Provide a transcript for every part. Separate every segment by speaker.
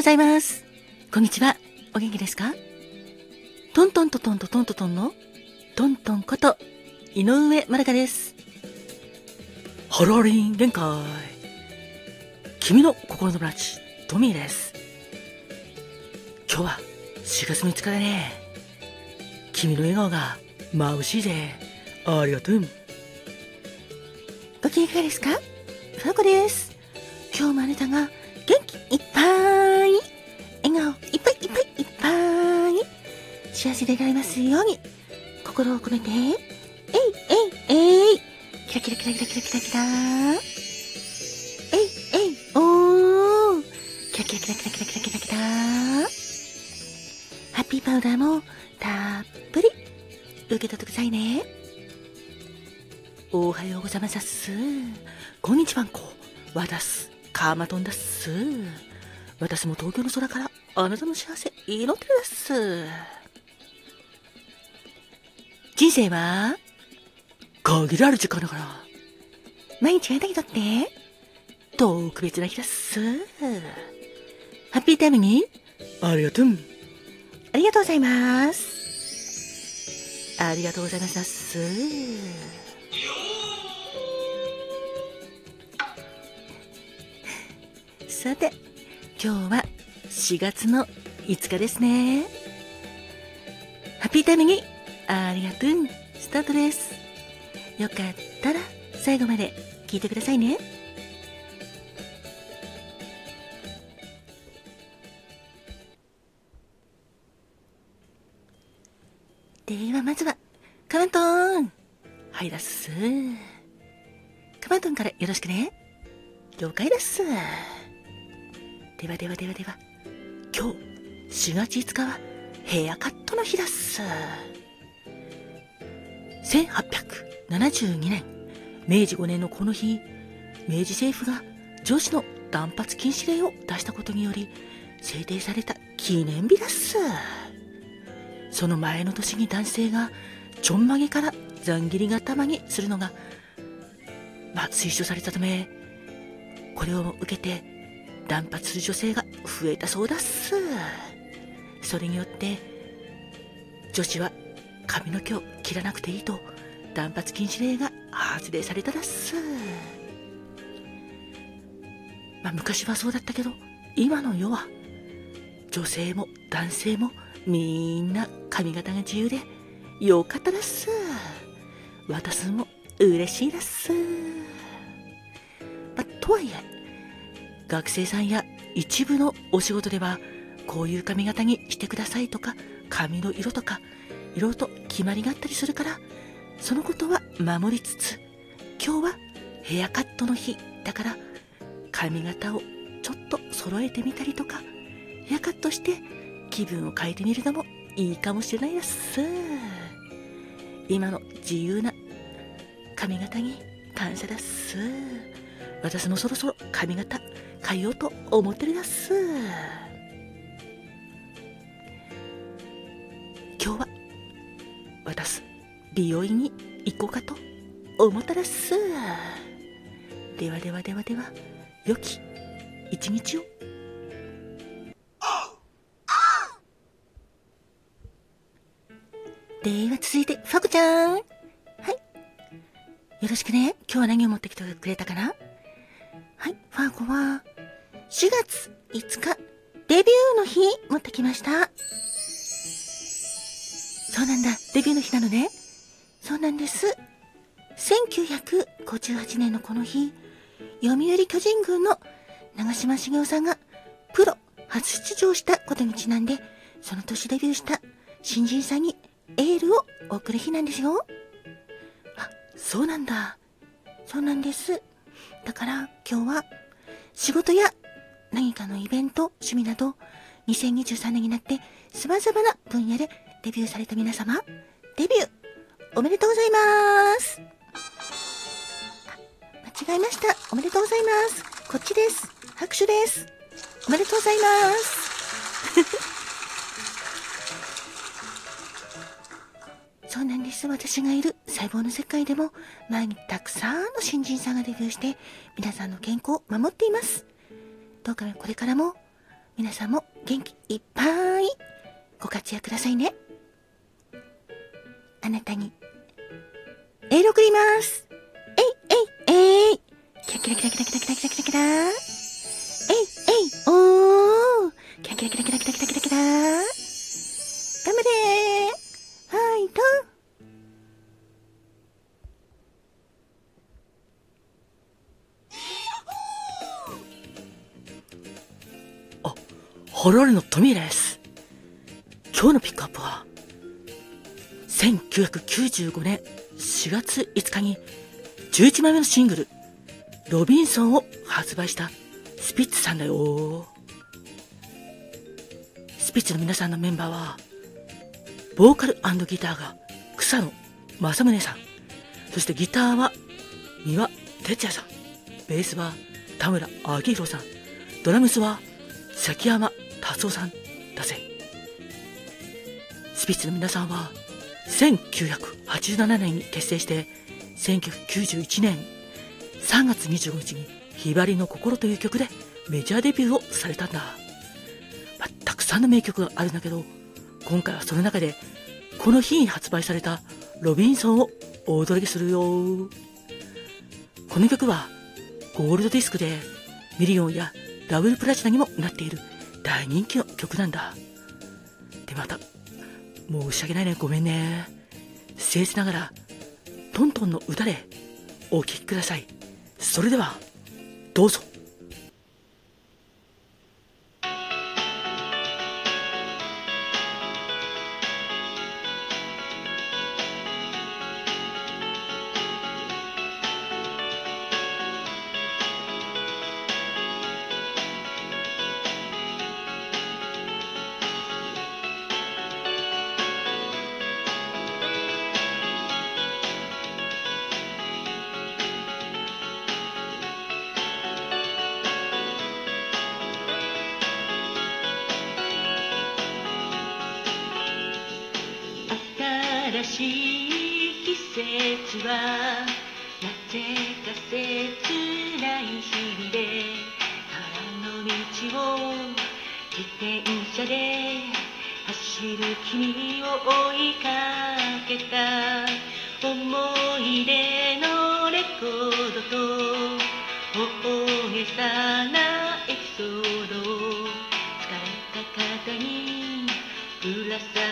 Speaker 1: ございます。こんにちは。お元気ですか？トントントトントトントトンのトントンこと井上まるかです。ハローリン限界。君の心のブランチ、トミーです。今日は4月3日だね。君の笑顔が眩しいぜ。ありがとう。ご機嫌いかがですか？ファコです。今日もあなたが元気いっぱい、幸せでいられますように、心を込めて、えいえいえい、キラキラキラキラキラキラキラ、えいえいおー、キラキラキラキラキラキラキラキラ、ハッピーパウダーもたっぷり受け取ってくださいね。おはようございます。こんにちはんこ。わだす。カーマトンだっす。私も東京の空からあなたの幸せ祈ってるっす。人生は？限られる時間だから。毎日がだけだって特別な日だっす。ハッピータイムにありがとう。ありがとうございます。ありがとうございますっす。さて、今日は4月の5日ですね。ハッピータイムにありがとう。スタートです。よかったら最後まで聞いてくださいね。ではまずは、カマントンはいだっす。カマントンからよろしくね。了解です。ではではではでは、今日4月5日はヘアカットの日だっす。1872年、明治5年のこの日、明治政府が女子の断髪禁止令を出したことにより制定された記念日だっす。その前の年に男性がちょんまげからざん切り頭にするのが、まあ、推奨されたため、これを受けて断髪する女性が増えたそうだっす。それによって、女子は髪の毛を切らなくていいと断髪禁止令が発令されただっす。まあ昔はそうだったけど、今の世は女性も男性もみんな髪型が自由でよかっただっす。私も嬉しいだっす。まあ、とはいえ、学生さんや一部のお仕事ではこういう髪型にしてくださいとか髪の色とかいろと決まりがあったりするからそのことは守りつつ今日はヘアカットの日だから髪型をちょっと揃えてみたりとかヘアカットして気分を変えてみるのもいいかもしれないです。今の自由な髪型に感謝です。私もそろそろ髪型変えようと思ってるやす。美容院に行こうかと思ったらすではではではでは良き一日を。では続いてファコちゃん。はい。よろしくね。今日は何を持ってきてくれたかな。はい、ファーゴは、4月5日、デビューの日持ってきました。そうなんだ、デビューの日なのね。そうなんです。1958年のこの日、読売巨人軍の長嶋茂雄さんがプロ初出場したことにちなんで、その年デビューした新人さんにエールを送る日なんですよ。あ、そうなんだ。そうなんです。だから今日は仕事や何かのイベント、趣味など2023年になって様々な分野でデビューされた皆様、デビューおめでとうございます間違えました。おめでとうございます。こっちです。拍手です。おめでとうございます。そうなんです。私がいる細胞の世界でも、毎日たくさんの新人さんがデビューして、皆さんの健康を守っています。どうかこれからも、皆さんも元気いっぱいご活躍くださいね。あなたに、エール送りますえいえいえいキラキラキラキラキラキラキラキラキラえいえいおーキラキラキラキラキラキラキラキラ頑張れファイトあ、ホロールのトミーです。今日のピックアップは、1995年4月5日に11枚目のシングル、ロビンソンを発売したスピッツさんだよ。スピッツの皆さんのメンバーは、ボーカルギターが草野正宗さん、そしてギターは三輪哲也さん、ベースは田村明宏さん、ドラムスは崎山達夫さんだぜ。スピッツの皆さんは1987年に結成して1991年3月25日にひばりの心という曲でメジャーデビューをされたんだ。まあ、たくさんの名曲があるんだけど、今回はその中でこの日に発売されたロビンソンをお届けするよ。この曲はゴールドディスクでミリオンやダブルプラチナにもなっている大人気の曲なんだ。で、また、申し訳ないね、ごめんね。僭越ながら、トントンの歌でお聴きください。それでは、どうぞ。
Speaker 2: しい季節はなぜか切ない日々で空の道を自転車で走る君を追いかけた思い出のレコードと大げさなエピソードを疲れた肩にぶら下げ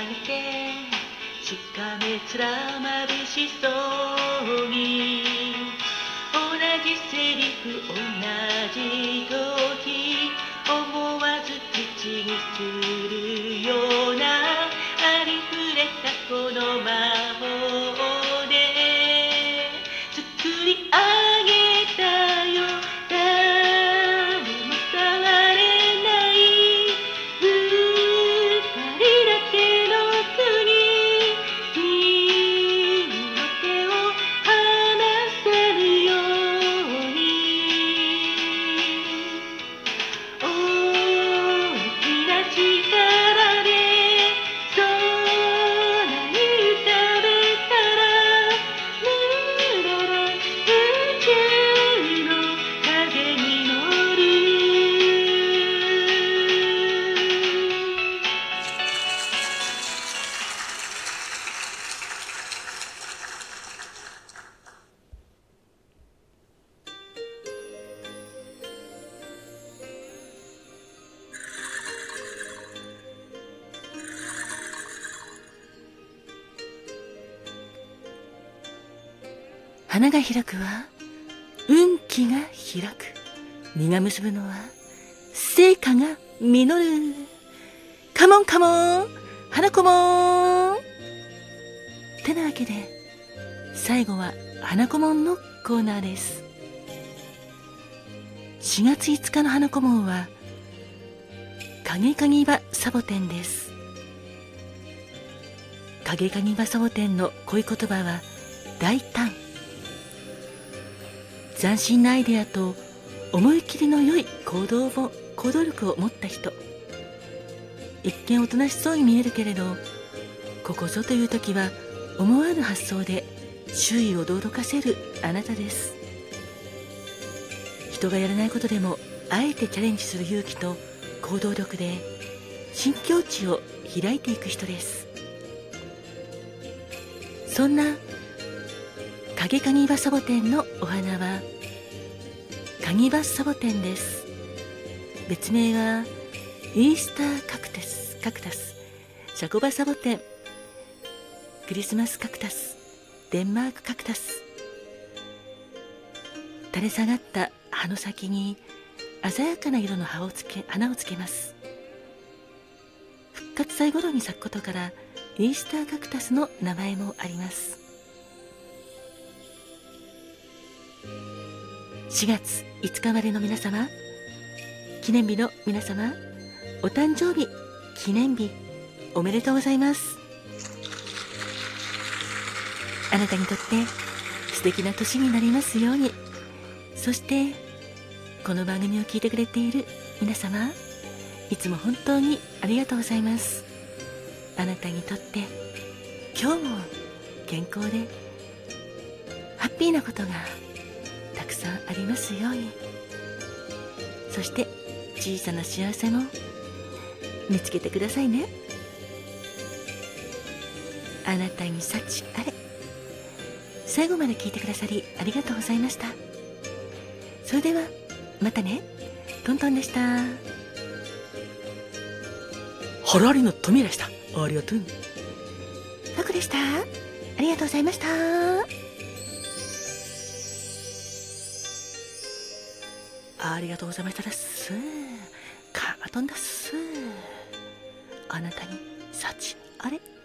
Speaker 2: しかめ面眩しそうに。同じセリフ同じ時思わず口にするようなありふれたこの魔
Speaker 1: 花が開くは運気が開く。実が結ぶのは成果が実る。カモンカモン花子もん。てなわけで最後は花子もんのコーナーです。4月5日の花子もんは影影場サボテンです。影影場サボテンの恋言葉は大胆。斬新なアイデアと思い切りの良い行動を行動力を持った人。一見おとなしそうに見えるけれどここぞという時は思わぬ発想で周囲を驚かせるあなたです。人がやらないことでもあえてチャレンジする勇気と行動力で新境地を開いていく人です。そんな影かぎバサボテンのお花はカギバッサボテンです。別名はイースターカクタス。カクタス。シャコバサボテン。クリスマスカクタス。デンマークカクタス。垂れ下がった葉の先に鮮やかな色の葉をつけ花をつけます。復活祭頃に咲くことからイースターカクタスの名前もあります。4月5日までの皆様記念日の皆様お誕生日記念日おめでとうございます。あなたにとって素敵な年になりますように。そしてこの番組を聞いてくれている皆様いつも本当にありがとうございます。あなたにとって今日も健康でハッピーなことがさんありますように。そして小さな幸せも見つけてくださいね。あなたに幸あれ。最後まで聞いてくださりありがとうございました。それではまたね。トントンでした。ハラリの富でした。ありがとう。タクでした。ありがとうございましたありがとうございましたです。カマトンです。あなたに幸あれ。